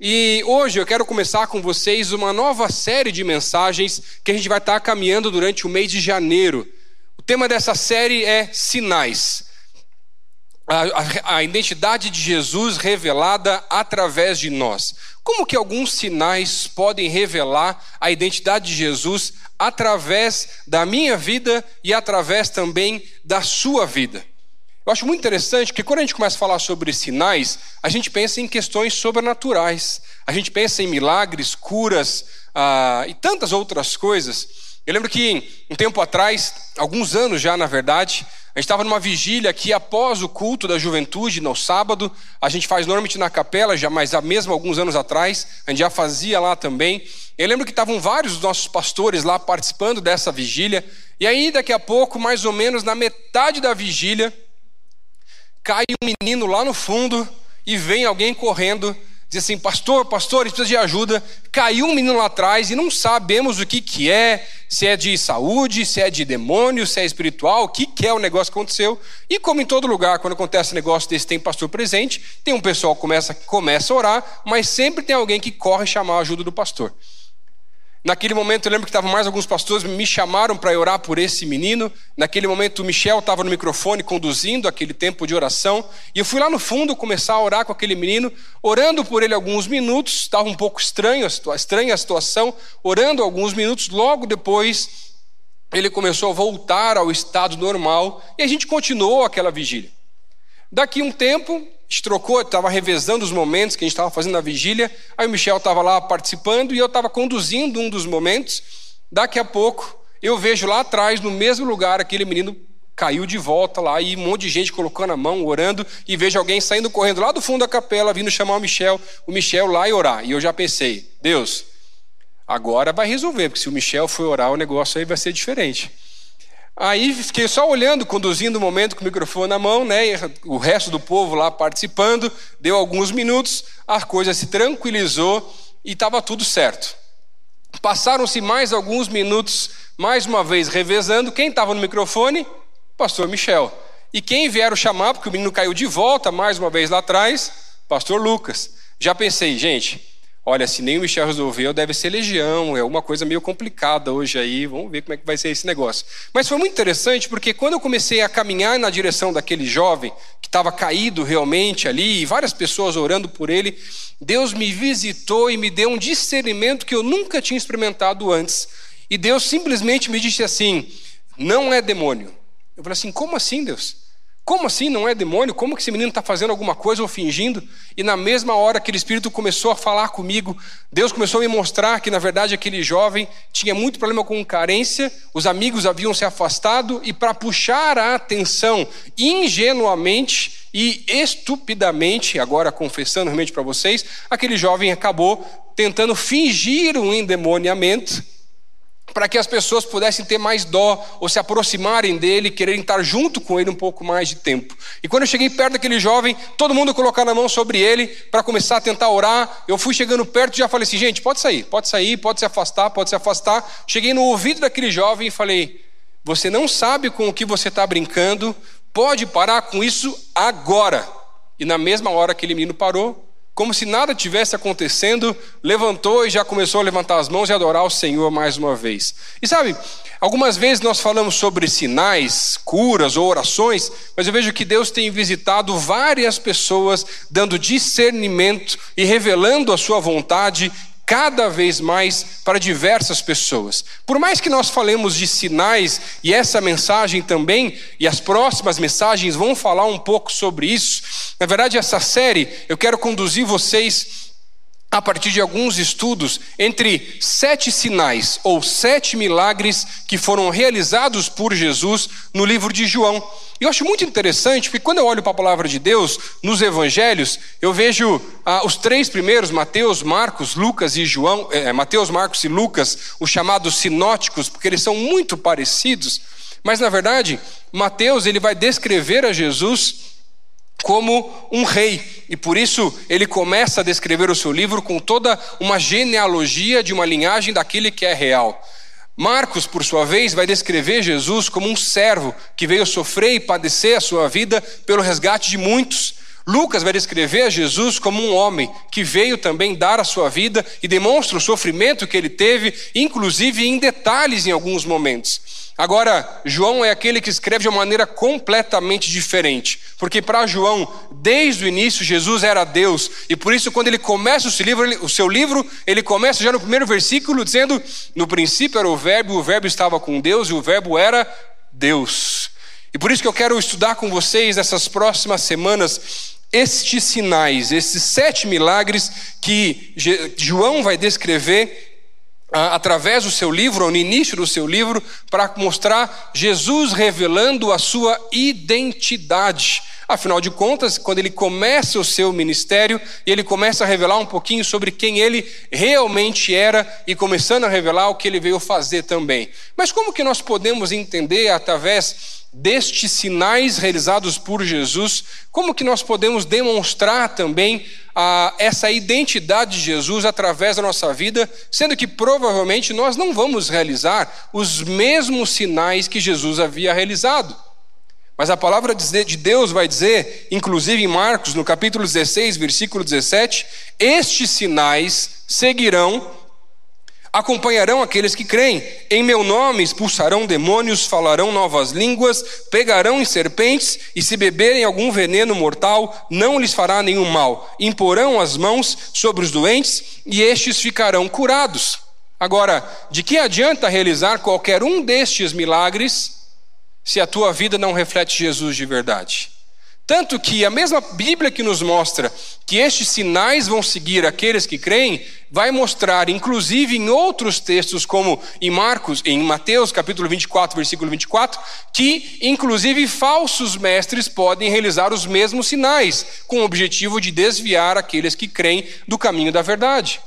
E hoje eu quero começar com vocês uma nova série de mensagens que a gente vai estar caminhando durante o mês de janeiro. O tema dessa série é Sinais. A, a, a, identidade de Jesus revelada através de nós. Como que alguns sinais podem revelar a identidade de Jesus através da minha vida e através também da sua vida? Eu acho muito interessante que quando a gente começa a falar sobre sinais, a gente pensa em questões sobrenaturais, a gente pensa em milagres, curas ah, e tantas outras coisas. Eu lembro que um tempo atrás, alguns anos já na verdade, a gente estava numa vigília aqui após o culto da juventude, no sábado. A gente faz normalmente na capela, já mas há mesmo alguns anos atrás, a gente já fazia lá também. Eu lembro que estavam vários dos nossos pastores lá participando dessa vigília. E aí, daqui a pouco, mais ou menos na metade da vigília, cai um menino lá no fundo e vem alguém correndo, diz assim: Pastor, pastor, gente precisa de ajuda. Caiu um menino lá atrás e não sabemos o que, que é, se é de saúde, se é de demônio, se é espiritual, o que, que é o negócio que aconteceu. E como em todo lugar, quando acontece um negócio desse, tem pastor presente, tem um pessoal que começa, começa a orar, mas sempre tem alguém que corre chamar a ajuda do pastor. Naquele momento eu lembro que estavam mais alguns pastores me chamaram para orar por esse menino. Naquele momento o Michel estava no microfone conduzindo aquele tempo de oração. E eu fui lá no fundo começar a orar com aquele menino, orando por ele alguns minutos. Estava um pouco estranho, estranha a situação. Orando alguns minutos. Logo depois ele começou a voltar ao estado normal e a gente continuou aquela vigília. Daqui um tempo trocou, estava revezando os momentos que a gente estava fazendo na vigília. Aí o Michel estava lá participando e eu estava conduzindo um dos momentos. Daqui a pouco, eu vejo lá atrás, no mesmo lugar, aquele menino caiu de volta lá e um monte de gente colocando a mão, orando, e vejo alguém saindo correndo lá do fundo da capela, vindo chamar o Michel, o Michel lá e orar. E eu já pensei, Deus, agora vai resolver, porque se o Michel for orar, o negócio aí vai ser diferente. Aí fiquei só olhando, conduzindo o momento com o microfone na mão, né? o resto do povo lá participando. Deu alguns minutos, a coisa se tranquilizou e estava tudo certo. Passaram-se mais alguns minutos, mais uma vez revezando. Quem estava no microfone? Pastor Michel. E quem vieram chamar, porque o menino caiu de volta mais uma vez lá atrás? Pastor Lucas. Já pensei, gente, Olha, se nem o Michel resolveu, deve ser legião, é uma coisa meio complicada hoje aí, vamos ver como é que vai ser esse negócio. Mas foi muito interessante porque quando eu comecei a caminhar na direção daquele jovem, que estava caído realmente ali, e várias pessoas orando por ele, Deus me visitou e me deu um discernimento que eu nunca tinha experimentado antes. E Deus simplesmente me disse assim: não é demônio. Eu falei assim: como assim, Deus? Como assim não é demônio? Como que esse menino está fazendo alguma coisa ou fingindo? E na mesma hora aquele espírito começou a falar comigo, Deus começou a me mostrar que na verdade aquele jovem tinha muito problema com carência, os amigos haviam se afastado e para puxar a atenção ingenuamente e estupidamente, agora confessando realmente para vocês, aquele jovem acabou tentando fingir um endemoniamento para que as pessoas pudessem ter mais dó ou se aproximarem dele, quererem estar junto com ele um pouco mais de tempo. E quando eu cheguei perto daquele jovem, todo mundo colocando a mão sobre ele para começar a tentar orar. Eu fui chegando perto e já falei assim: gente, pode sair, pode sair, pode se afastar, pode se afastar. Cheguei no ouvido daquele jovem e falei: você não sabe com o que você está brincando, pode parar com isso agora. E na mesma hora aquele menino parou, como se nada tivesse acontecendo, levantou e já começou a levantar as mãos e adorar o Senhor mais uma vez. E sabe, algumas vezes nós falamos sobre sinais, curas ou orações, mas eu vejo que Deus tem visitado várias pessoas, dando discernimento e revelando a sua vontade cada vez mais para diversas pessoas. Por mais que nós falemos de sinais, e essa mensagem também, e as próximas mensagens vão falar um pouco sobre isso, na verdade, essa série eu quero conduzir vocês a partir de alguns estudos entre sete sinais ou sete milagres que foram realizados por Jesus no livro de João. E eu acho muito interessante, porque quando eu olho para a palavra de Deus nos evangelhos, eu vejo ah, os três primeiros, Mateus, Marcos, Lucas e João, é, Mateus, Marcos e Lucas, os chamados sinóticos, porque eles são muito parecidos. Mas na verdade, Mateus ele vai descrever a Jesus como um rei. E por isso ele começa a descrever o seu livro com toda uma genealogia de uma linhagem daquele que é real. Marcos, por sua vez, vai descrever Jesus como um servo que veio sofrer e padecer a sua vida pelo resgate de muitos. Lucas vai descrever a Jesus como um homem que veio também dar a sua vida e demonstra o sofrimento que ele teve, inclusive em detalhes em alguns momentos. Agora, João é aquele que escreve de uma maneira completamente diferente, porque para João, desde o início, Jesus era Deus, e por isso, quando ele começa o seu livro, ele, o seu livro, ele começa já no primeiro versículo dizendo: No princípio era o Verbo, o Verbo estava com Deus, e o Verbo era Deus. E por isso que eu quero estudar com vocês nessas próximas semanas estes sinais, esses sete milagres que João vai descrever através do seu livro, ou no início do seu livro, para mostrar Jesus revelando a sua identidade. Afinal de contas, quando ele começa o seu ministério, ele começa a revelar um pouquinho sobre quem ele realmente era e começando a revelar o que ele veio fazer também. Mas como que nós podemos entender através destes sinais realizados por Jesus, como que nós podemos demonstrar também a, essa identidade de Jesus através da nossa vida, sendo que provavelmente nós não vamos realizar os mesmos sinais que Jesus havia realizado. Mas a palavra de Deus vai dizer, inclusive em Marcos, no capítulo 16, versículo 17: Estes sinais seguirão acompanharão aqueles que creem. Em meu nome expulsarão demônios, falarão novas línguas, pegarão em serpentes, e se beberem algum veneno mortal, não lhes fará nenhum mal. Imporão as mãos sobre os doentes, e estes ficarão curados. Agora, de que adianta realizar qualquer um destes milagres se a tua vida não reflete Jesus de verdade? Tanto que a mesma Bíblia que nos mostra que estes sinais vão seguir aqueles que creem, vai mostrar, inclusive em outros textos, como em Marcos, em Mateus, capítulo 24, versículo 24, que inclusive falsos mestres podem realizar os mesmos sinais, com o objetivo de desviar aqueles que creem do caminho da verdade.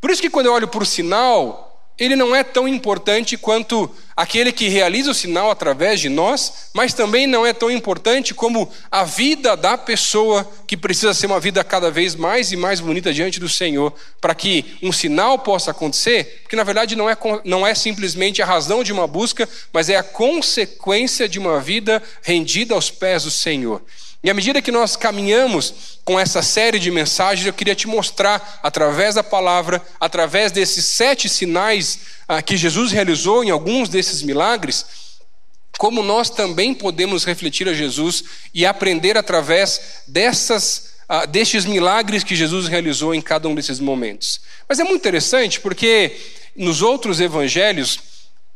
Por isso que quando eu olho para o sinal, ele não é tão importante quanto aquele que realiza o sinal através de nós, mas também não é tão importante como a vida da pessoa que precisa ser uma vida cada vez mais e mais bonita diante do Senhor, para que um sinal possa acontecer, porque na verdade não é, não é simplesmente a razão de uma busca, mas é a consequência de uma vida rendida aos pés do Senhor. E à medida que nós caminhamos com essa série de mensagens, eu queria te mostrar, através da palavra, através desses sete sinais ah, que Jesus realizou em alguns desses milagres, como nós também podemos refletir a Jesus e aprender através dessas, ah, destes milagres que Jesus realizou em cada um desses momentos. Mas é muito interessante porque nos outros evangelhos,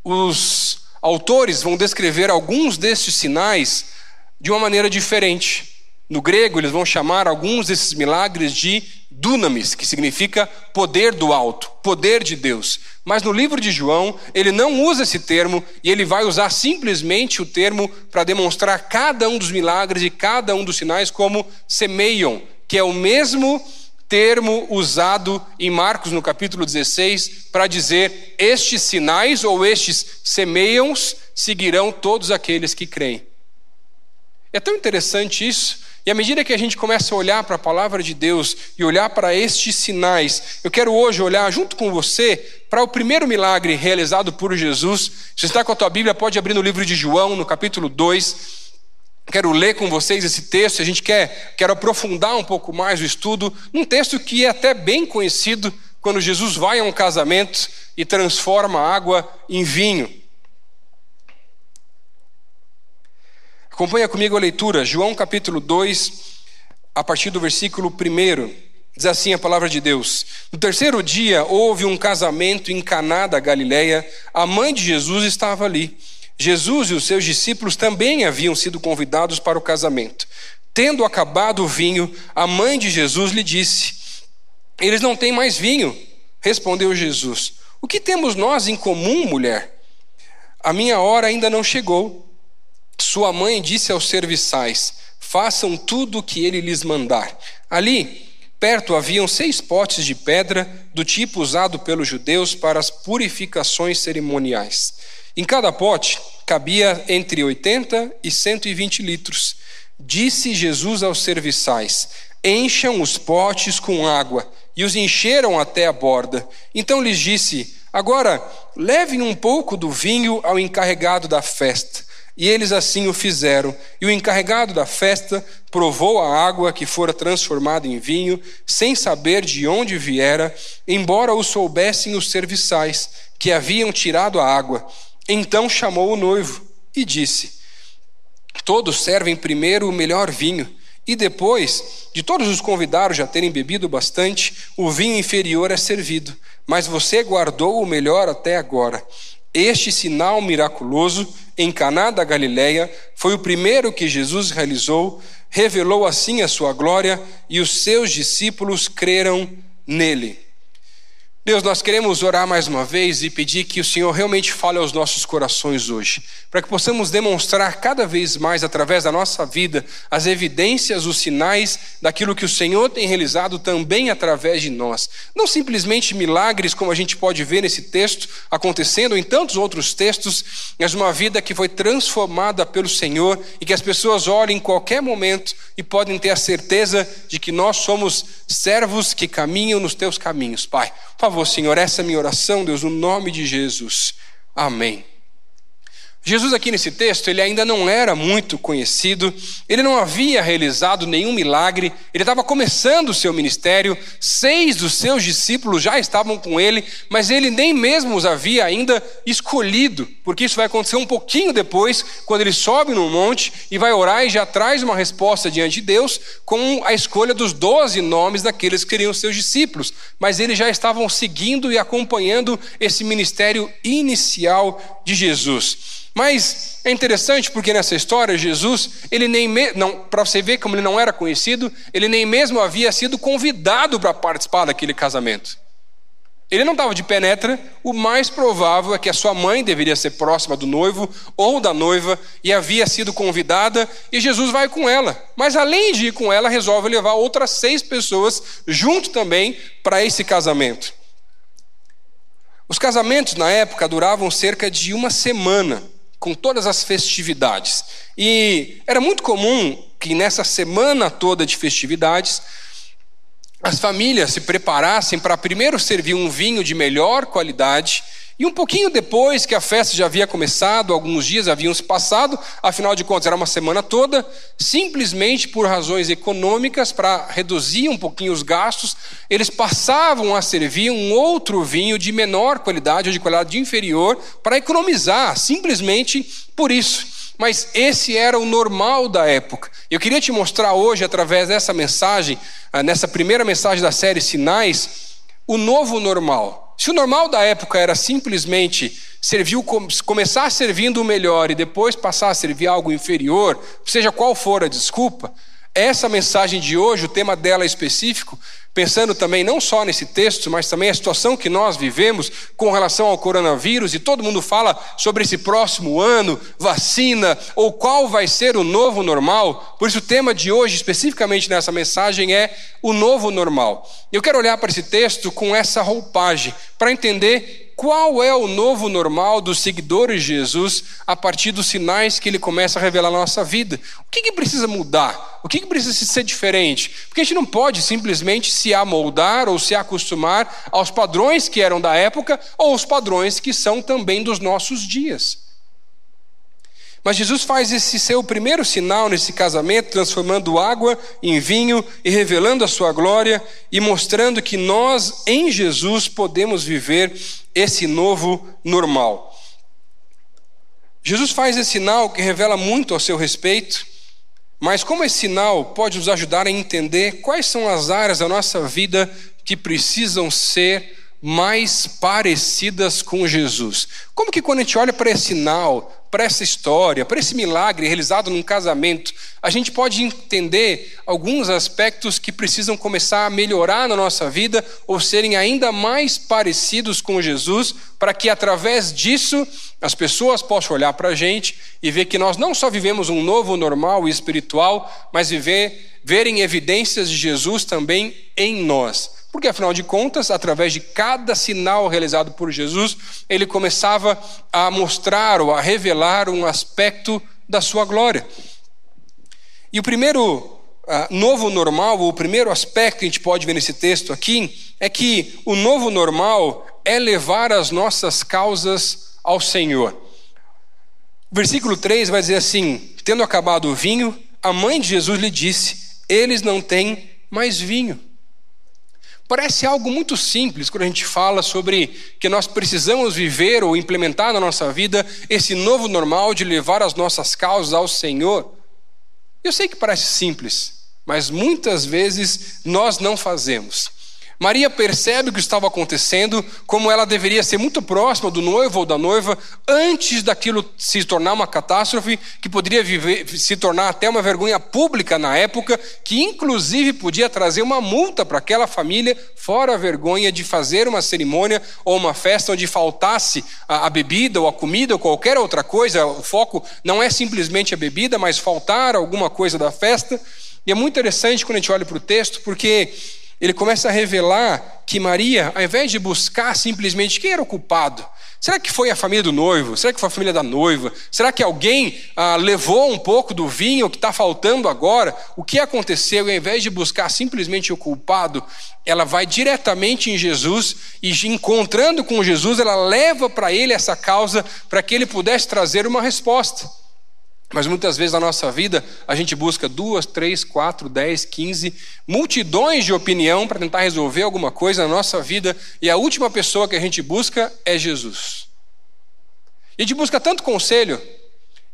os autores vão descrever alguns destes sinais de uma maneira diferente. No grego, eles vão chamar alguns desses milagres de dunamis, que significa poder do alto, poder de Deus. Mas no livro de João, ele não usa esse termo e ele vai usar simplesmente o termo para demonstrar cada um dos milagres e cada um dos sinais como semeiam, que é o mesmo termo usado em Marcos no capítulo 16 para dizer estes sinais ou estes semeiam seguirão todos aqueles que creem. É tão interessante isso. E à medida que a gente começa a olhar para a palavra de Deus e olhar para estes sinais, eu quero hoje olhar junto com você para o primeiro milagre realizado por Jesus. Se está com a tua Bíblia, pode abrir no livro de João, no capítulo 2. Quero ler com vocês esse texto, a gente quer quero aprofundar um pouco mais o estudo, num texto que é até bem conhecido, quando Jesus vai a um casamento e transforma água em vinho. Acompanha comigo a leitura, João capítulo 2, a partir do versículo 1. Diz assim a palavra de Deus: No terceiro dia houve um casamento em Caná da Galileia. A mãe de Jesus estava ali. Jesus e os seus discípulos também haviam sido convidados para o casamento. Tendo acabado o vinho, a mãe de Jesus lhe disse: Eles não têm mais vinho. Respondeu Jesus: O que temos nós em comum, mulher? A minha hora ainda não chegou. Sua mãe disse aos serviçais: Façam tudo o que ele lhes mandar. Ali, perto, haviam seis potes de pedra, do tipo usado pelos judeus para as purificações cerimoniais. Em cada pote cabia entre 80 e 120 litros. Disse Jesus aos serviçais: Encham os potes com água. E os encheram até a borda. Então lhes disse: Agora, levem um pouco do vinho ao encarregado da festa. E eles assim o fizeram. E o encarregado da festa provou a água que fora transformada em vinho, sem saber de onde viera, embora o soubessem os serviçais, que haviam tirado a água. Então chamou o noivo e disse: Todos servem primeiro o melhor vinho, e depois, de todos os convidados já terem bebido bastante, o vinho inferior é servido. Mas você guardou o melhor até agora. Este sinal miraculoso em Caná da Galileia foi o primeiro que Jesus realizou, revelou assim a sua glória e os seus discípulos creram nele. Deus, nós queremos orar mais uma vez e pedir que o Senhor realmente fale aos nossos corações hoje, para que possamos demonstrar cada vez mais, através da nossa vida, as evidências, os sinais daquilo que o Senhor tem realizado também através de nós. Não simplesmente milagres, como a gente pode ver nesse texto acontecendo em tantos outros textos, mas uma vida que foi transformada pelo Senhor e que as pessoas olhem em qualquer momento e podem ter a certeza de que nós somos servos que caminham nos teus caminhos, Pai. Por favor, Senhor, essa é minha oração, Deus, no nome de Jesus. Amém. Jesus aqui nesse texto, ele ainda não era muito conhecido, ele não havia realizado nenhum milagre, ele estava começando o seu ministério, seis dos seus discípulos já estavam com ele, mas ele nem mesmo os havia ainda escolhido, porque isso vai acontecer um pouquinho depois, quando ele sobe no monte e vai orar e já traz uma resposta diante de Deus com a escolha dos doze nomes daqueles que seriam seus discípulos, mas eles já estavam seguindo e acompanhando esse ministério inicial de Jesus. Mas é interessante porque nessa história Jesus, ele nem não, para você ver como ele não era conhecido, ele nem mesmo havia sido convidado para participar daquele casamento. Ele não estava de penetra, o mais provável é que a sua mãe deveria ser próxima do noivo ou da noiva e havia sido convidada e Jesus vai com ela. Mas além de ir com ela, resolve levar outras seis pessoas junto também para esse casamento. Os casamentos na época duravam cerca de uma semana com todas as festividades. E era muito comum que nessa semana toda de festividades, as famílias se preparassem para primeiro servir um vinho de melhor qualidade e um pouquinho depois que a festa já havia começado, alguns dias haviam se passado, afinal de contas era uma semana toda, simplesmente por razões econômicas, para reduzir um pouquinho os gastos, eles passavam a servir um outro vinho de menor qualidade ou de qualidade inferior para economizar, simplesmente por isso. Mas esse era o normal da época. Eu queria te mostrar hoje, através dessa mensagem, ah, nessa primeira mensagem da série Sinais, o novo normal. Se o normal da época era simplesmente servir, começar servindo o melhor e depois passar a servir algo inferior, seja qual for a desculpa, essa mensagem de hoje, o tema dela específico, pensando também não só nesse texto, mas também a situação que nós vivemos com relação ao coronavírus, e todo mundo fala sobre esse próximo ano, vacina, ou qual vai ser o novo normal. Por isso, o tema de hoje, especificamente nessa mensagem, é o novo normal. Eu quero olhar para esse texto com essa roupagem, para entender qual é o novo normal dos seguidores de Jesus a partir dos sinais que ele começa a revelar na nossa vida? O que, que precisa mudar? O que, que precisa ser diferente? Porque a gente não pode simplesmente se amoldar ou se acostumar aos padrões que eram da época ou os padrões que são também dos nossos dias. Mas Jesus faz esse seu primeiro sinal nesse casamento, transformando água em vinho e revelando a sua glória e mostrando que nós, em Jesus, podemos viver esse novo normal. Jesus faz esse sinal que revela muito ao seu respeito, mas como esse sinal pode nos ajudar a entender quais são as áreas da nossa vida que precisam ser mais parecidas com Jesus. Como que quando a gente olha para esse sinal, para essa história, para esse milagre realizado num casamento, a gente pode entender alguns aspectos que precisam começar a melhorar na nossa vida ou serem ainda mais parecidos com Jesus, para que através disso as pessoas possam olhar para a gente e ver que nós não só vivemos um novo normal e espiritual, mas viver, verem evidências de Jesus também em nós. Porque, afinal de contas, através de cada sinal realizado por Jesus, ele começava a mostrar ou a revelar um aspecto da sua glória. E o primeiro uh, novo normal, o primeiro aspecto que a gente pode ver nesse texto aqui, é que o novo normal é levar as nossas causas ao Senhor. Versículo 3 vai dizer assim: Tendo acabado o vinho, a mãe de Jesus lhe disse: Eles não têm mais vinho. Parece algo muito simples quando a gente fala sobre que nós precisamos viver ou implementar na nossa vida esse novo normal de levar as nossas causas ao Senhor. Eu sei que parece simples, mas muitas vezes nós não fazemos. Maria percebe o que estava acontecendo, como ela deveria ser muito próxima do noivo ou da noiva, antes daquilo se tornar uma catástrofe, que poderia viver, se tornar até uma vergonha pública na época, que inclusive podia trazer uma multa para aquela família, fora a vergonha de fazer uma cerimônia ou uma festa onde faltasse a, a bebida ou a comida ou qualquer outra coisa. O foco não é simplesmente a bebida, mas faltar alguma coisa da festa. E é muito interessante quando a gente olha para o texto, porque ele começa a revelar que Maria, ao invés de buscar simplesmente quem era o culpado, será que foi a família do noivo? Será que foi a família da noiva? Será que alguém ah, levou um pouco do vinho que está faltando agora? O que aconteceu? E ao invés de buscar simplesmente o culpado, ela vai diretamente em Jesus e, encontrando com Jesus, ela leva para ele essa causa para que ele pudesse trazer uma resposta. Mas muitas vezes na nossa vida a gente busca duas, três, quatro, dez, quinze, multidões de opinião para tentar resolver alguma coisa na nossa vida e a última pessoa que a gente busca é Jesus. E a gente busca tanto conselho,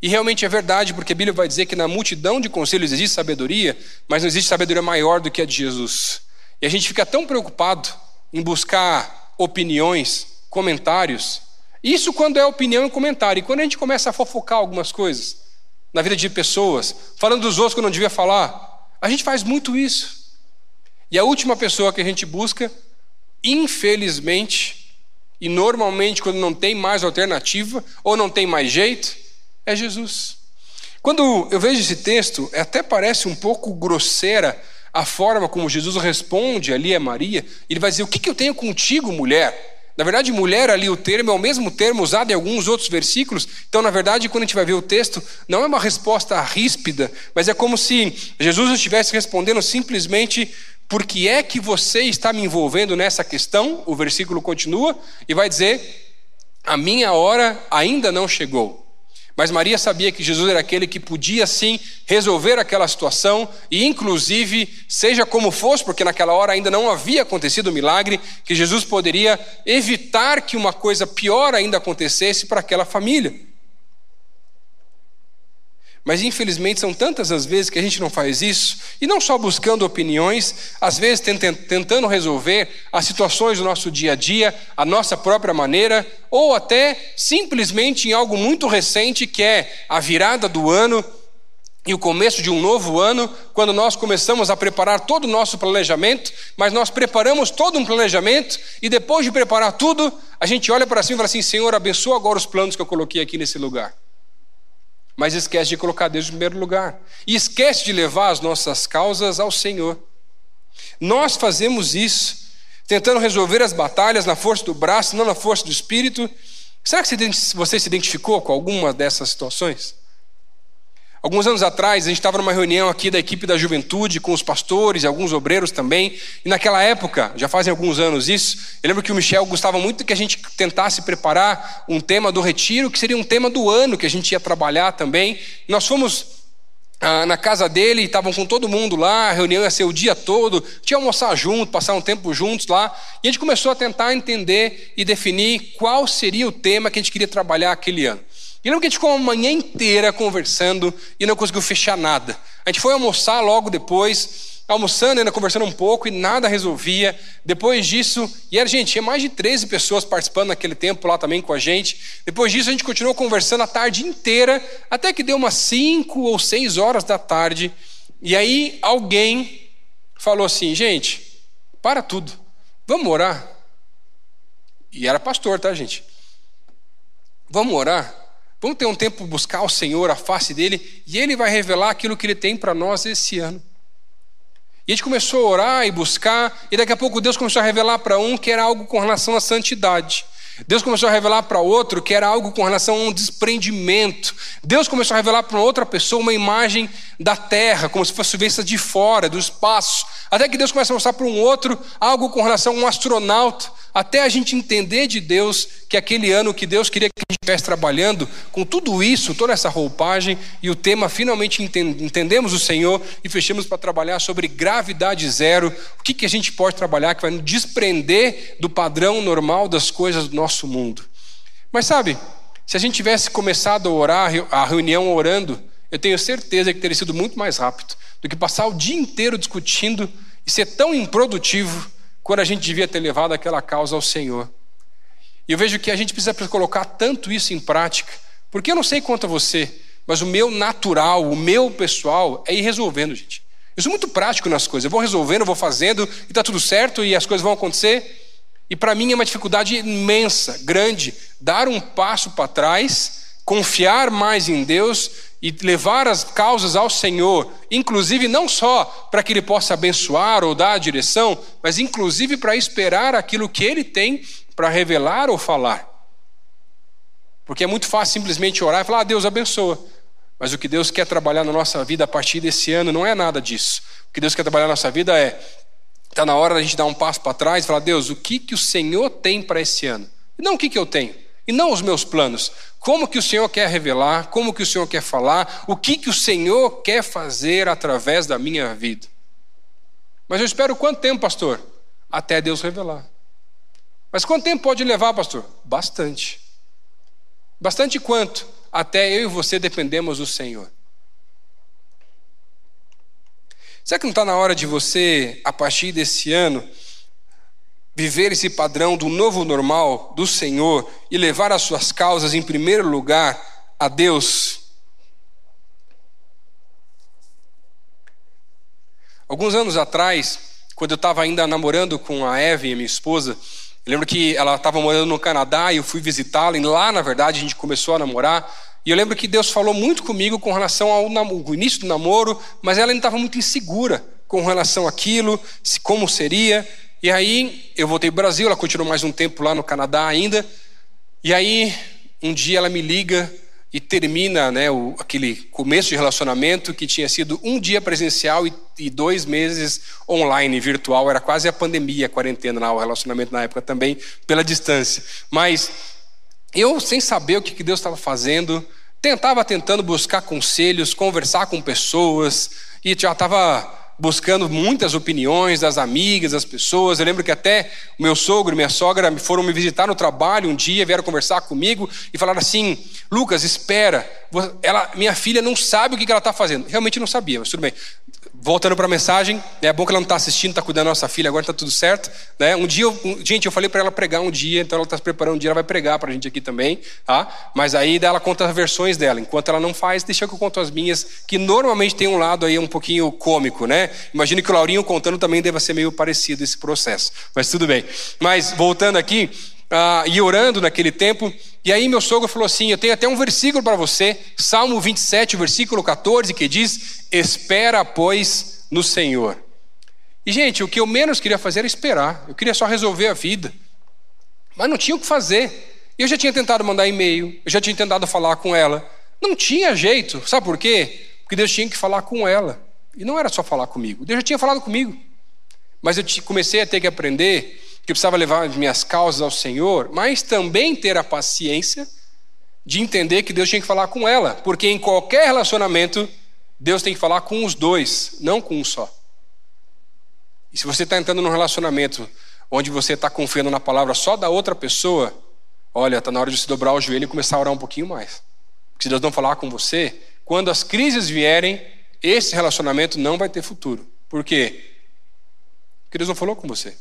e realmente é verdade, porque a Bíblia vai dizer que na multidão de conselhos existe sabedoria, mas não existe sabedoria maior do que a de Jesus. E a gente fica tão preocupado em buscar opiniões, comentários. Isso quando é opinião e comentário. E quando a gente começa a fofocar algumas coisas, na vida de pessoas, falando dos outros que não devia falar. A gente faz muito isso. E a última pessoa que a gente busca, infelizmente, e normalmente quando não tem mais alternativa ou não tem mais jeito, é Jesus. Quando eu vejo esse texto, até parece um pouco grosseira a forma como Jesus responde ali a Maria. Ele vai dizer: O que, que eu tenho contigo, mulher? Na verdade, mulher ali, o termo é o mesmo termo usado em alguns outros versículos. Então, na verdade, quando a gente vai ver o texto, não é uma resposta ríspida, mas é como se Jesus estivesse respondendo simplesmente: por que é que você está me envolvendo nessa questão? O versículo continua e vai dizer: a minha hora ainda não chegou. Mas Maria sabia que Jesus era aquele que podia sim resolver aquela situação e, inclusive, seja como fosse, porque naquela hora ainda não havia acontecido o milagre, que Jesus poderia evitar que uma coisa pior ainda acontecesse para aquela família. Mas infelizmente são tantas as vezes que a gente não faz isso, e não só buscando opiniões, às vezes tentando resolver as situações do nosso dia a dia, a nossa própria maneira, ou até simplesmente em algo muito recente que é a virada do ano e o começo de um novo ano, quando nós começamos a preparar todo o nosso planejamento, mas nós preparamos todo um planejamento e depois de preparar tudo, a gente olha para cima e fala assim: Senhor, abençoa agora os planos que eu coloquei aqui nesse lugar mas esquece de colocar Deus em primeiro lugar. E esquece de levar as nossas causas ao Senhor. Nós fazemos isso, tentando resolver as batalhas na força do braço, não na força do espírito. Será que você se identificou com alguma dessas situações? Alguns anos atrás, a gente estava numa reunião aqui da equipe da juventude, com os pastores e alguns obreiros também, e naquela época, já fazem alguns anos isso, eu lembro que o Michel gostava muito que a gente tentasse preparar um tema do retiro, que seria um tema do ano que a gente ia trabalhar também. Nós fomos ah, na casa dele, estavam com todo mundo lá, a reunião ia ser o dia todo, tinha almoçar junto, passar um tempo juntos lá, e a gente começou a tentar entender e definir qual seria o tema que a gente queria trabalhar aquele ano. E lembro que a gente ficou uma manhã inteira conversando e não conseguiu fechar nada. A gente foi almoçar logo depois, almoçando, ainda conversando um pouco e nada resolvia. Depois disso, e era, gente, tinha mais de 13 pessoas participando naquele tempo lá também com a gente. Depois disso, a gente continuou conversando a tarde inteira, até que deu umas 5 ou 6 horas da tarde. E aí alguém falou assim: gente, para tudo, vamos orar. E era pastor, tá, gente? Vamos orar. Vamos ter um tempo buscar o Senhor, a face dele, e ele vai revelar aquilo que ele tem para nós esse ano. E a gente começou a orar e buscar, e daqui a pouco Deus começou a revelar para um que era algo com relação à santidade. Deus começou a revelar para outro que era algo com relação a um desprendimento. Deus começou a revelar para outra pessoa uma imagem da terra, como se fosse vista de fora, do espaço. Até que Deus começa a mostrar para um outro algo com relação a um astronauta até a gente entender de Deus que aquele ano que Deus queria que a gente estivesse trabalhando com tudo isso, toda essa roupagem e o tema finalmente entendemos o Senhor e fechamos para trabalhar sobre gravidade zero, o que, que a gente pode trabalhar que vai nos desprender do padrão normal das coisas do nosso mundo. Mas sabe, se a gente tivesse começado a orar a reunião orando, eu tenho certeza que teria sido muito mais rápido do que passar o dia inteiro discutindo e ser tão improdutivo quando a gente devia ter levado aquela causa ao Senhor. E eu vejo que a gente precisa colocar tanto isso em prática, porque eu não sei quanto a você, mas o meu natural, o meu pessoal é ir resolvendo, gente. Eu sou muito prático nas coisas, eu vou resolvendo, eu vou fazendo, e está tudo certo, e as coisas vão acontecer. E para mim é uma dificuldade imensa, grande, dar um passo para trás, confiar mais em Deus e levar as causas ao Senhor, inclusive não só para que Ele possa abençoar ou dar a direção, mas inclusive para esperar aquilo que Ele tem para revelar ou falar. Porque é muito fácil simplesmente orar e falar, ah, Deus abençoa. Mas o que Deus quer trabalhar na nossa vida a partir desse ano não é nada disso. O que Deus quer trabalhar na nossa vida é, está na hora da gente dar um passo para trás e falar, Deus, o que, que o Senhor tem para esse ano? E não o que, que eu tenho. E não os meus planos. Como que o Senhor quer revelar? Como que o Senhor quer falar? O que que o Senhor quer fazer através da minha vida? Mas eu espero quanto tempo, pastor? Até Deus revelar. Mas quanto tempo pode levar, pastor? Bastante. Bastante quanto? Até eu e você dependemos do Senhor. Será que não está na hora de você, a partir desse ano, viver esse padrão do novo normal do Senhor e levar as suas causas em primeiro lugar a Deus. Alguns anos atrás, quando eu estava ainda namorando com a Eve, minha esposa, eu lembro que ela estava morando no Canadá e eu fui visitá-la, e lá, na verdade, a gente começou a namorar. E eu lembro que Deus falou muito comigo com relação ao, ao início do namoro, mas ela ainda estava muito insegura com relação àquilo, como seria. E aí eu voltei para o Brasil, ela continuou mais um tempo lá no Canadá ainda. E aí um dia ela me liga e termina né, o, aquele começo de relacionamento que tinha sido um dia presencial e, e, dois meses online, virtual. Era quase a pandemia, a quarentena lá, o relacionamento na época também, pela distância. Mas eu, sem saber o que, que Deus estava fazendo, tentava tentando buscar conselhos, conversar com pessoas, e já estava buscando muitas opiniões das amigas, das pessoas. Eu lembro que até o meu sogro e minha sogra foram me visitar no trabalho um dia, vieram conversar comigo e falaram assim: Lucas, espera, ela, minha filha não sabe o que ela está fazendo. Realmente não sabia, mas tudo bem voltando para a mensagem, é bom que ela não está assistindo, está cuidando da nossa filha, agora está tudo certo. Né? Um dia, eu, gente, eu falei para ela pregar um dia, então ela está se preparando um dia, ela vai pregar para a gente aqui também. Tá? Mas aí ela conta as versões dela. Enquanto ela não faz, deixa que eu conto as minhas, que normalmente tem um lado aí um pouquinho cômico, né? Imagino que o Laurinho contando também deva ser meio parecido esse processo. Mas tudo bem. Mas voltando aqui, uh, e orando naquele tempo, e aí meu sogro falou assim: Eu tenho até um versículo para você, Salmo 27, versículo 14, que diz: Espera, pois, no Senhor. E, gente, o que eu menos queria fazer era esperar. Eu queria só resolver a vida. Mas não tinha o que fazer. Eu já tinha tentado mandar e-mail, eu já tinha tentado falar com ela. Não tinha jeito. Sabe por quê? Porque Deus tinha que falar com ela. E não era só falar comigo. Deus já tinha falado comigo. Mas eu comecei a ter que aprender que eu precisava levar as minhas causas ao Senhor, mas também ter a paciência de entender que Deus tinha que falar com ela, porque em qualquer relacionamento, Deus tem que falar com os dois, não com um só. E se você está entrando num relacionamento onde você está confiando na palavra só da outra pessoa, olha, está na hora de você dobrar o joelho e começar a orar um pouquinho mais. Porque se Deus não falar com você, quando as crises vierem, esse relacionamento não vai ter futuro. Por quê? Porque Deus não falou com você.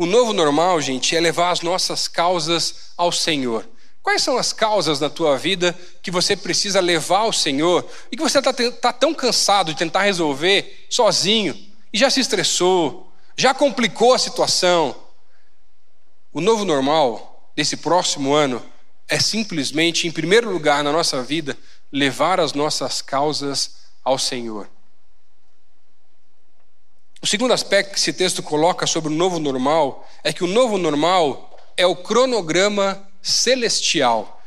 O novo normal, gente, é levar as nossas causas ao Senhor. Quais são as causas da tua vida que você precisa levar ao Senhor e que você está tá tão cansado de tentar resolver sozinho e já se estressou, já complicou a situação? O novo normal desse próximo ano é simplesmente, em primeiro lugar na nossa vida, levar as nossas causas ao Senhor. O segundo aspecto que esse texto coloca sobre o novo normal é que o novo normal é o cronograma celestial.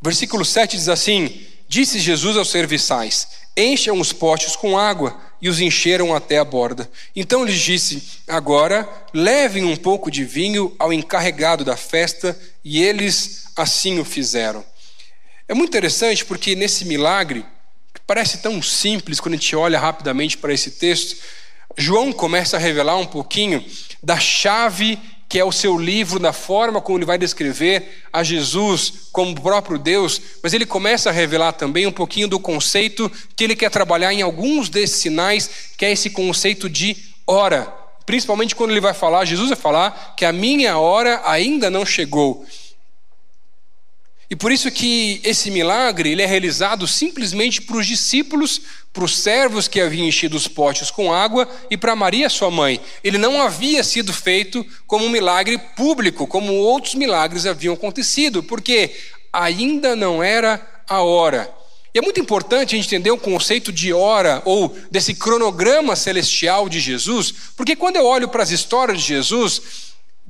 Versículo 7 diz assim: Disse Jesus aos serviçais: Encham os potes com água. e os encheram até a borda. Então lhes disse: Agora levem um pouco de vinho ao encarregado da festa, e eles assim o fizeram. É muito interessante porque nesse milagre, que parece tão simples quando a gente olha rapidamente para esse texto, João começa a revelar um pouquinho da chave que é o seu livro, da forma como ele vai descrever a Jesus como o próprio Deus, mas ele começa a revelar também um pouquinho do conceito que ele quer trabalhar em alguns desses sinais, que é esse conceito de hora. Principalmente quando ele vai falar, Jesus vai falar que a minha hora ainda não chegou. E por isso que esse milagre ele é realizado simplesmente para os discípulos, para os servos que haviam enchido os potes com água e para Maria, sua mãe. Ele não havia sido feito como um milagre público, como outros milagres haviam acontecido, porque ainda não era a hora. E é muito importante a gente entender o conceito de hora ou desse cronograma celestial de Jesus, porque quando eu olho para as histórias de Jesus,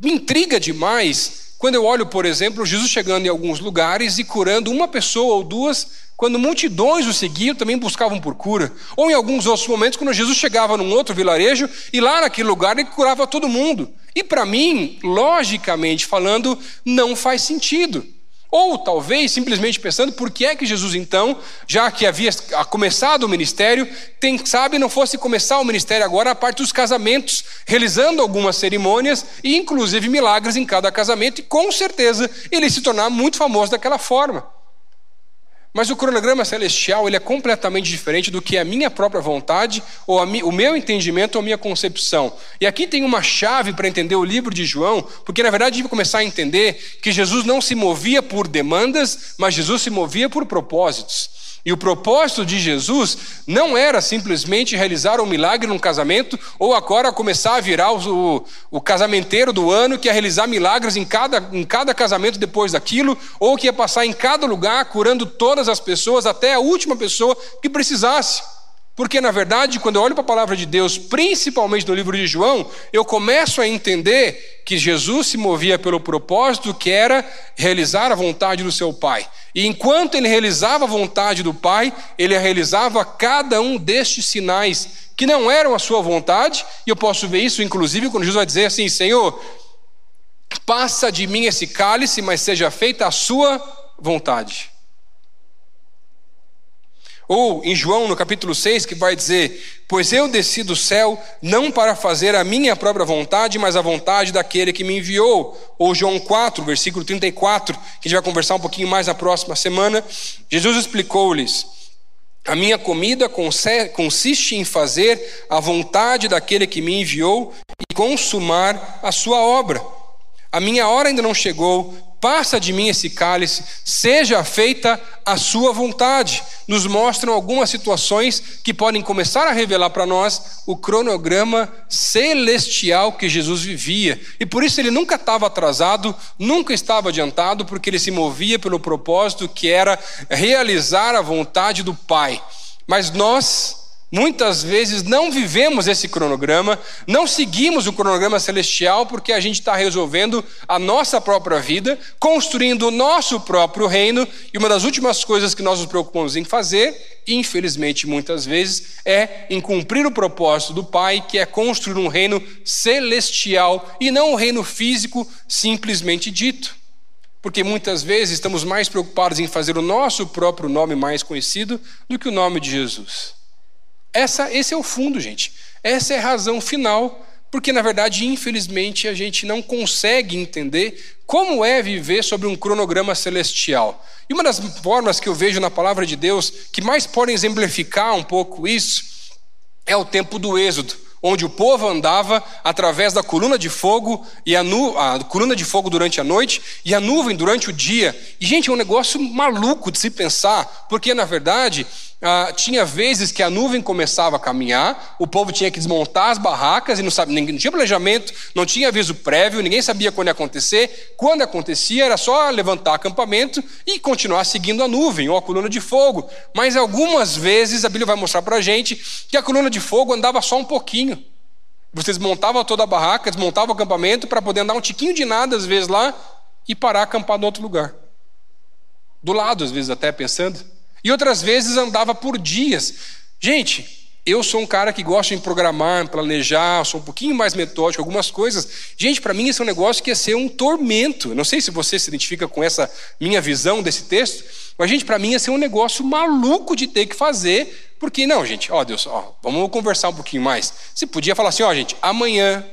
me intriga demais quando eu olho, por exemplo, Jesus chegando em alguns lugares e curando uma pessoa ou duas, quando multidões o seguiam, também buscavam por cura. Ou em alguns outros momentos, quando Jesus chegava num outro vilarejo e lá naquele lugar ele curava todo mundo. E para mim, logicamente falando, não faz sentido. Ou talvez simplesmente pensando por que é que Jesus então, já que havia começado o ministério, tem, sabe, não fosse começar o ministério agora a parte dos casamentos, realizando algumas cerimônias e inclusive milagres em cada casamento, e com certeza ele se tornar muito famoso daquela forma. Mas o cronograma celestial ele é completamente diferente do que a minha própria vontade, ou o meu entendimento ou a minha concepção. E aqui tem uma chave para entender o livro de João, porque na verdade a gente começar a entender que Jesus não se movia por demandas, mas Jesus se movia por propósitos. E o propósito de Jesus não era simplesmente realizar um milagre num casamento, ou agora começar a virar o, o, o, casamenteiro do ano, que ia realizar milagres em cada, em cada casamento depois daquilo, ou que ia passar em cada lugar curando todas as pessoas, até a última pessoa que precisasse. Porque, na verdade, quando eu olho para a palavra de Deus, principalmente no livro de João, eu começo a entender que Jesus se movia pelo propósito que era realizar a vontade do seu Pai. E enquanto ele realizava a vontade do Pai, ele realizava cada um destes sinais que não eram a sua vontade, e eu posso ver isso, inclusive, quando Jesus vai dizer assim: Senhor, passa de mim esse cálice, mas seja feita a sua vontade. Ou em João, no capítulo 6, que vai dizer: Pois eu desci do céu não para fazer a minha própria vontade, mas a vontade daquele que me enviou. Ou João 4, versículo 34, que a gente vai conversar um pouquinho mais na próxima semana. Jesus explicou-lhes: A minha comida consiste em fazer a vontade daquele que me enviou e consumar a sua obra. A minha hora ainda não chegou, passa de mim esse cálice, seja feita a sua vontade. Nos mostram algumas situações que podem começar a revelar para nós o cronograma celestial que Jesus vivia. E por isso ele nunca estava atrasado, nunca estava adiantado, porque ele se movia pelo propósito que era realizar a vontade do Pai. Mas nós, Muitas vezes não vivemos esse cronograma, não seguimos o cronograma celestial porque a gente está resolvendo a nossa própria vida, construindo o nosso próprio reino, e uma das últimas coisas que nós nos preocupamos em fazer, infelizmente muitas vezes, é em cumprir o propósito do Pai, que é construir um reino celestial e não um reino físico simplesmente dito. Porque muitas vezes estamos mais preocupados em fazer o nosso próprio nome mais conhecido do que o nome de Jesus. Essa, esse é o fundo, gente. Essa é a razão final, porque na verdade, infelizmente, a gente não consegue entender como é viver sobre um cronograma celestial. E uma das formas que eu vejo na palavra de Deus que mais podem exemplificar um pouco isso é o tempo do Êxodo onde o povo andava através da coluna de fogo e a, nu, a, coluna de fogo durante a noite e a nuvem durante o dia. E gente, é um negócio maluco de se pensar, porque na verdade ah, tinha vezes que a nuvem começava a caminhar, o povo tinha que desmontar as barracas e não, sabe, não tinha planejamento, não tinha aviso prévio, ninguém sabia quando ia acontecer. Quando acontecia, era só levantar acampamento e continuar seguindo a nuvem ou a coluna de fogo. Mas algumas vezes a Bíblia vai mostrar para a gente que a coluna de fogo andava só um pouquinho. Você desmontava toda a barraca, desmontava o acampamento para poder andar um tiquinho de nada, às vezes, lá e parar acampar em outro lugar. Do lado, às vezes, até pensando e outras vezes andava por dias. Gente, Eu sou um cara que gosta de programar, planejar, sou um pouquinho mais metódico, algumas coisas. Gente, para mim isso é um negócio que ia ser um tormento. Não sei se você se identifica com essa minha visão desse texto, mas gente, para mim ia ser um negócio maluco de ter que fazer, porque não, gente, ó Deus, ó, vamos conversar um pouquinho mais. Você podia falar assim, ó, gente, amanhã,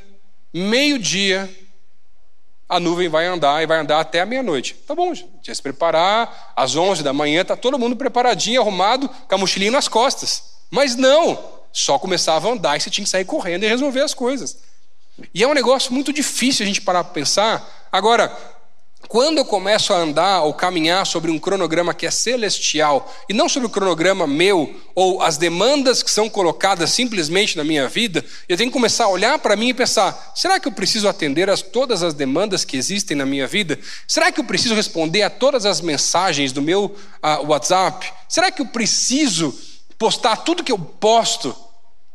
meio-dia, a nuvem vai andar e vai andar até a meia-noite. Tá bom, ia se preparar, às 11 da manhã, tá todo mundo preparadinho, arrumado, com a mochilinha nas costas. Mas não, só começava a andar e você tinha que sair correndo e resolver as coisas. E é um negócio muito difícil a gente parar para pensar. Agora, quando eu começo a andar ou caminhar sobre um cronograma que é celestial e não sobre o cronograma meu ou as demandas que são colocadas simplesmente na minha vida, eu tenho que começar a olhar para mim e pensar: será que eu preciso atender a todas as demandas que existem na minha vida? Será que eu preciso responder a todas as mensagens do meu uh, WhatsApp? Será que eu preciso postar tudo que eu posto,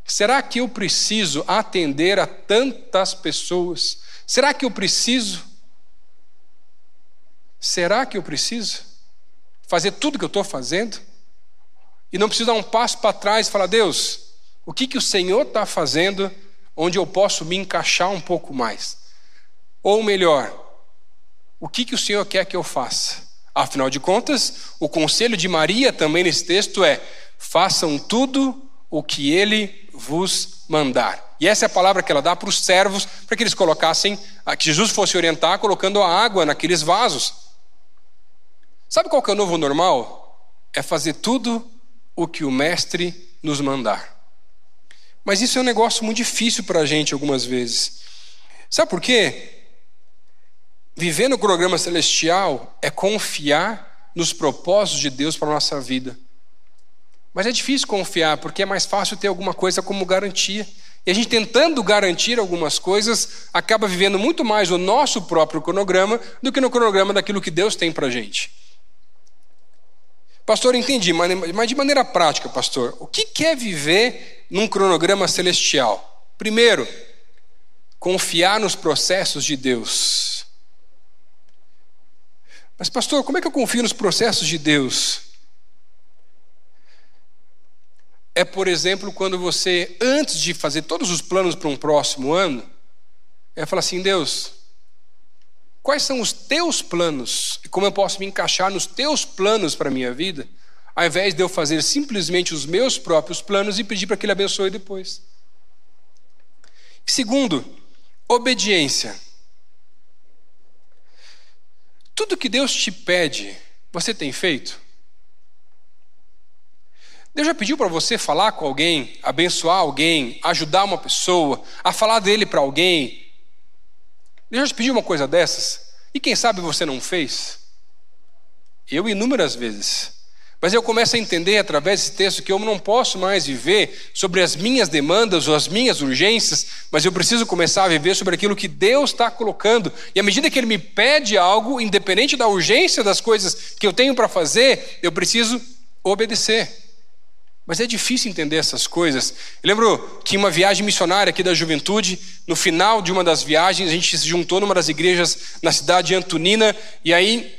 será que eu preciso atender a tantas pessoas? Será que eu preciso? Será que eu preciso fazer tudo que eu estou fazendo? E não preciso dar um passo para trás e falar, Deus, o que, que o Senhor está fazendo onde eu posso me encaixar um pouco mais? Ou melhor, o que, que o Senhor quer que eu faça? Afinal de contas, o conselho de Maria também nesse texto é: façam tudo o que ele vos mandar. E essa é a palavra que ela dá para os servos, para que eles colocassem, que Jesus fosse orientar colocando a água naqueles vasos. Sabe qual que é o novo normal? É fazer tudo o que o mestre nos mandar. Mas isso é um negócio muito difícil para a gente algumas vezes. Sabe por quê? Viver no programa celestial é confiar nos propósitos de Deus para a nossa vida. Mas é difícil confiar, porque é mais fácil ter alguma coisa como garantia. E a gente tentando garantir algumas coisas, acaba vivendo muito mais o nosso próprio cronograma do que no cronograma daquilo que Deus tem para a gente. Pastor, entendi, mas de maneira prática, pastor, o que é viver num cronograma celestial? Primeiro, confiar nos processos de Deus. Mas, pastor, como é que eu confio nos processos de Deus? é, por exemplo, quando você, antes de fazer todos os planos para um próximo ano, é falar assim: Deus, quais são os teus planos e como eu posso me encaixar nos teus planos para a minha vida, ao invés de eu fazer simplesmente os meus próprios planos e pedir para que Ele abençoe depois. Segundo, obediência. Tudo que Deus te pede, você tem feito? Deus já pediu para você falar com alguém, abençoar alguém, ajudar uma pessoa, a falar dele para alguém? Deus já te pediu uma coisa dessas? E quem sabe você não fez? Eu inúmeras vezes. Mas eu começo a entender através desse texto que eu não posso mais viver sobre as minhas demandas ou as minhas urgências, mas eu preciso começar a viver sobre aquilo que Deus está colocando. E à medida que Ele me pede algo, independente da urgência das coisas que eu tenho para fazer, eu preciso obedecer. Mas é difícil entender essas coisas. Eu lembro que em uma viagem missionária aqui da juventude, no final de uma das viagens, a gente se juntou numa das igrejas na cidade de Antonina, e aí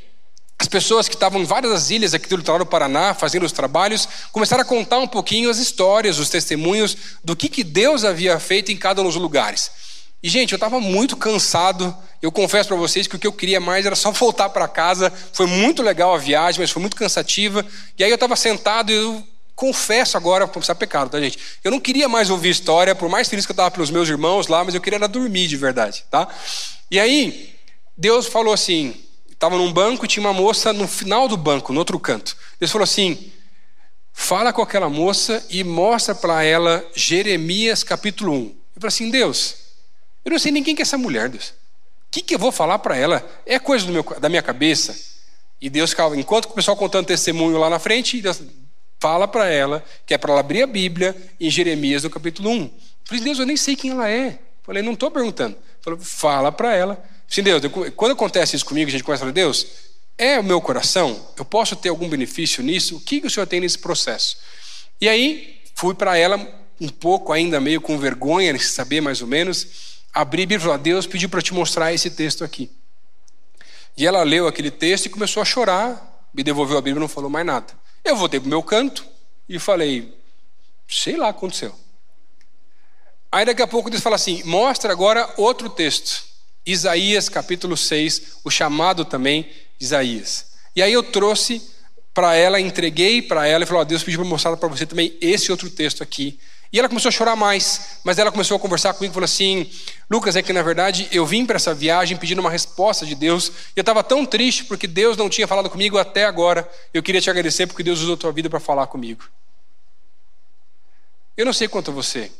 as pessoas que estavam em várias das ilhas aqui do litoral do Paraná, fazendo os trabalhos, começaram a contar um pouquinho as histórias, os testemunhos do que, que Deus havia feito em cada um dos lugares. E, gente, eu estava muito cansado. Eu confesso para vocês que o que eu queria mais era só voltar para casa. Foi muito legal a viagem, mas foi muito cansativa. E aí eu estava sentado e eu confesso agora, confessar pecado, tá, gente? Eu não queria mais ouvir história, por mais feliz que eu estava pelos meus irmãos lá, mas eu queria era dormir de verdade, tá? E aí, Deus falou assim: estava num banco e tinha uma moça no final do banco, no outro canto. Deus falou assim: fala com aquela moça e mostra para ela Jeremias capítulo 1. Eu falei assim: Deus, eu não sei quem que é essa mulher, Deus. O que, que eu vou falar para ela? É coisa meu, da minha cabeça. E Deus, enquanto o pessoal contando testemunho lá na frente, Deus, fala para ela que é para ela abrir a Bíblia em Jeremias no capítulo 1. Eu falei, Deus, eu nem sei quem ela é. Eu falei, não estou perguntando. Falei, fala para ela. Sim, Deus, quando acontece isso comigo, a gente começa a falar, Deus, é o meu coração? Eu posso ter algum benefício nisso? O que, o Senhor tem nesse processo? E aí, fui para ela um pouco ainda meio com vergonha de saber mais ou menos, abri a Bíblia e Deus pediu para te mostrar esse texto aqui. E ela leu aquele texto e começou a chorar, me devolveu a Bíblia e não falou mais nada. Eu voltei para o meu canto e falei: Sei lá aconteceu. Aí daqui a pouco Deus fala assim: mostra agora outro texto. Isaías capítulo 6, o chamado também Isaías. E aí eu trouxe para ela, entreguei para ela e falou: oh, Deus pediu para mostrar para você também esse outro texto aqui. E ela começou a chorar mais, mas ela começou a conversar comigo e falou assim: Lucas, é que na verdade eu vim para essa viagem pedindo uma resposta de Deus, e eu estava tão triste porque Deus não tinha falado comigo até agora. Eu queria te agradecer porque Deus usou a tua vida para falar comigo. Eu não sei quanto a você,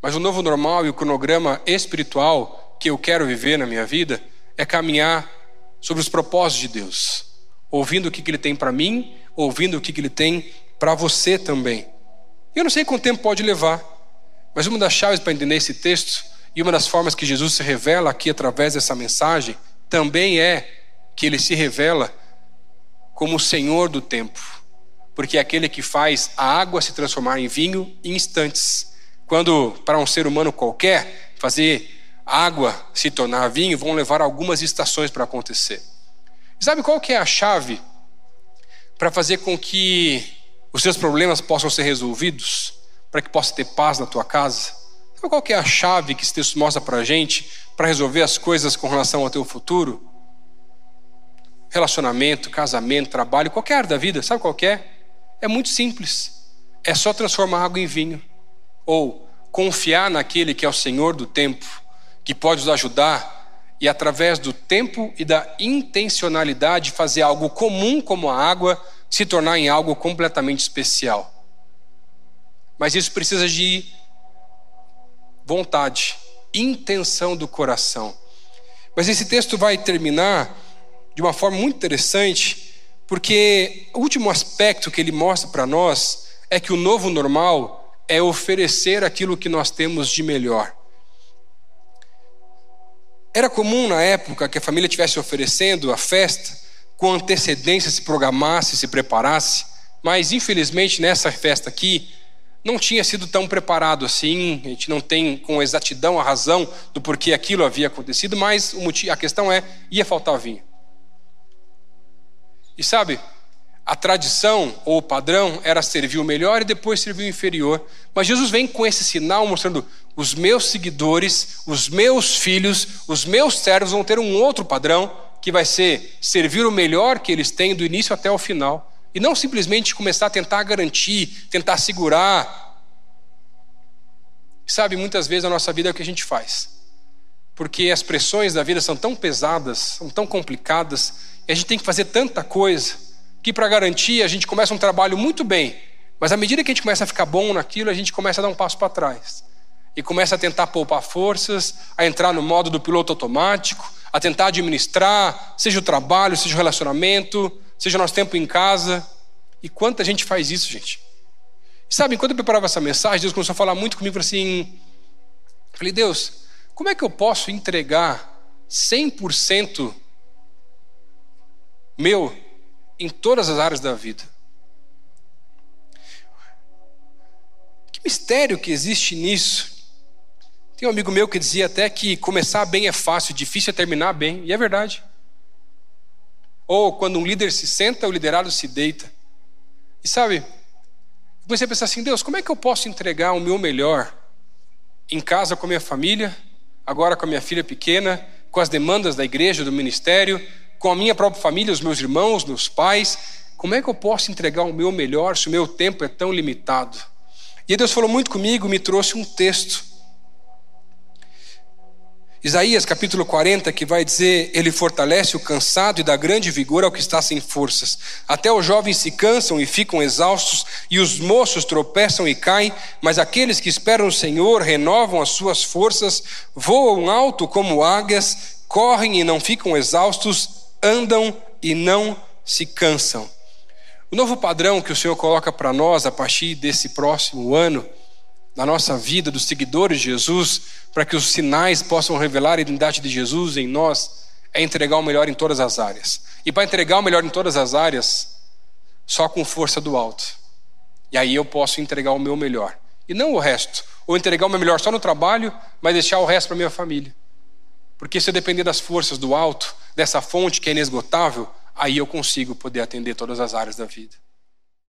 mas o novo normal e o cronograma espiritual que eu quero viver na minha vida é caminhar sobre os propósitos de Deus, ouvindo o que, que Ele tem para mim, ouvindo o que, que Ele tem para você também. Eu não sei quanto tempo pode levar, mas uma das chaves para entender esse texto e uma das formas que Jesus se revela aqui através dessa mensagem também é que ele se revela como o Senhor do tempo, porque é aquele que faz a água se transformar em vinho em instantes. Quando para um ser humano qualquer fazer água se tornar vinho, vão levar algumas estações para acontecer. E sabe qual que é a chave para fazer com que os seus problemas possam ser resolvidos, para que possa ter paz na tua casa? Então, qual é a chave que esse texto mostra para a gente para resolver as coisas com relação ao teu futuro? Relacionamento, casamento, trabalho, qualquer área da vida, sabe qual é? É muito simples. É só transformar água em vinho. Ou confiar naquele que é o Senhor do tempo, que pode nos ajudar e através do tempo e da intencionalidade fazer algo comum como a água se tornar em algo completamente especial. Mas isso precisa de vontade, intenção do coração. Mas esse texto vai terminar de uma forma muito interessante, porque o último aspecto que ele mostra para nós é que o novo normal é oferecer aquilo que nós temos de melhor. Era comum na época que a família estivesse oferecendo a festa com antecedência se programasse, se preparasse, mas infelizmente nessa festa aqui não tinha sido tão preparado assim, a gente não tem com exatidão a razão do porquê aquilo havia acontecido, mas a questão é, ia faltar vinho. E sabe, a tradição ou o padrão era servir o melhor e depois servir o inferior. Mas Jesus vem com esse sinal mostrando: os meus seguidores, os meus filhos, os meus servos vão ter um outro padrão que vai ser servir o melhor que eles têm do início até o final. E não simplesmente começar a tentar garantir, tentar segurar. Sabe, muitas vezes a nossa vida é o que a gente faz. Porque as pressões da vida são tão pesadas, são tão complicadas, e a gente tem que fazer tanta coisa, que para garantir a gente começa um trabalho muito bem, mas à medida que a gente começa a ficar bom naquilo, a gente começa a dar um passo para trás. E começa a tentar poupar forças, a entrar no modo do piloto automático, a tentar administrar, seja o trabalho, seja o relacionamento, seja o nosso tempo em casa. E quanta gente faz isso, gente. E sabe, enquanto eu preparava essa mensagem, Deus começou a falar muito comigo, assim, falei, Deus, como é que eu posso entregar 100% meu em todas as áreas da vida? Que mistério que existe nisso? Tem um amigo meu que dizia até que começar bem é fácil, difícil é terminar bem, e é verdade. Ou quando um líder se senta, o liderado se deita. E sabe, comecei a pensar assim: Deus, como é que eu posso entregar o meu melhor em casa com a minha família, agora com a minha filha pequena, com as demandas da igreja, do ministério, com a minha própria família, os meus irmãos, meus pais? Como é que eu posso entregar o meu melhor se o meu tempo é tão limitado? E Deus falou muito comigo, me trouxe um texto Isaías capítulo 40, que vai dizer: Ele fortalece o cansado e dá grande vigor ao que está sem forças. Até os jovens se cansam e ficam exaustos, e os moços tropeçam e caem, mas aqueles que esperam o Senhor renovam as suas forças, voam alto como águias, correm e não ficam exaustos, andam e não se cansam. O novo padrão que o Senhor coloca para nós a partir desse próximo ano, na nossa vida, dos seguidores de Jesus, para que os sinais possam revelar a identidade de Jesus em nós, é entregar o melhor em todas as áreas. E para entregar o melhor em todas as áreas, só com força do alto. E aí eu posso entregar o meu melhor. E não o resto. Ou entregar o meu melhor só no trabalho, mas deixar o resto para minha família. Porque se eu depender das forças do alto, dessa fonte que é inesgotável, aí eu consigo poder atender todas as áreas da vida.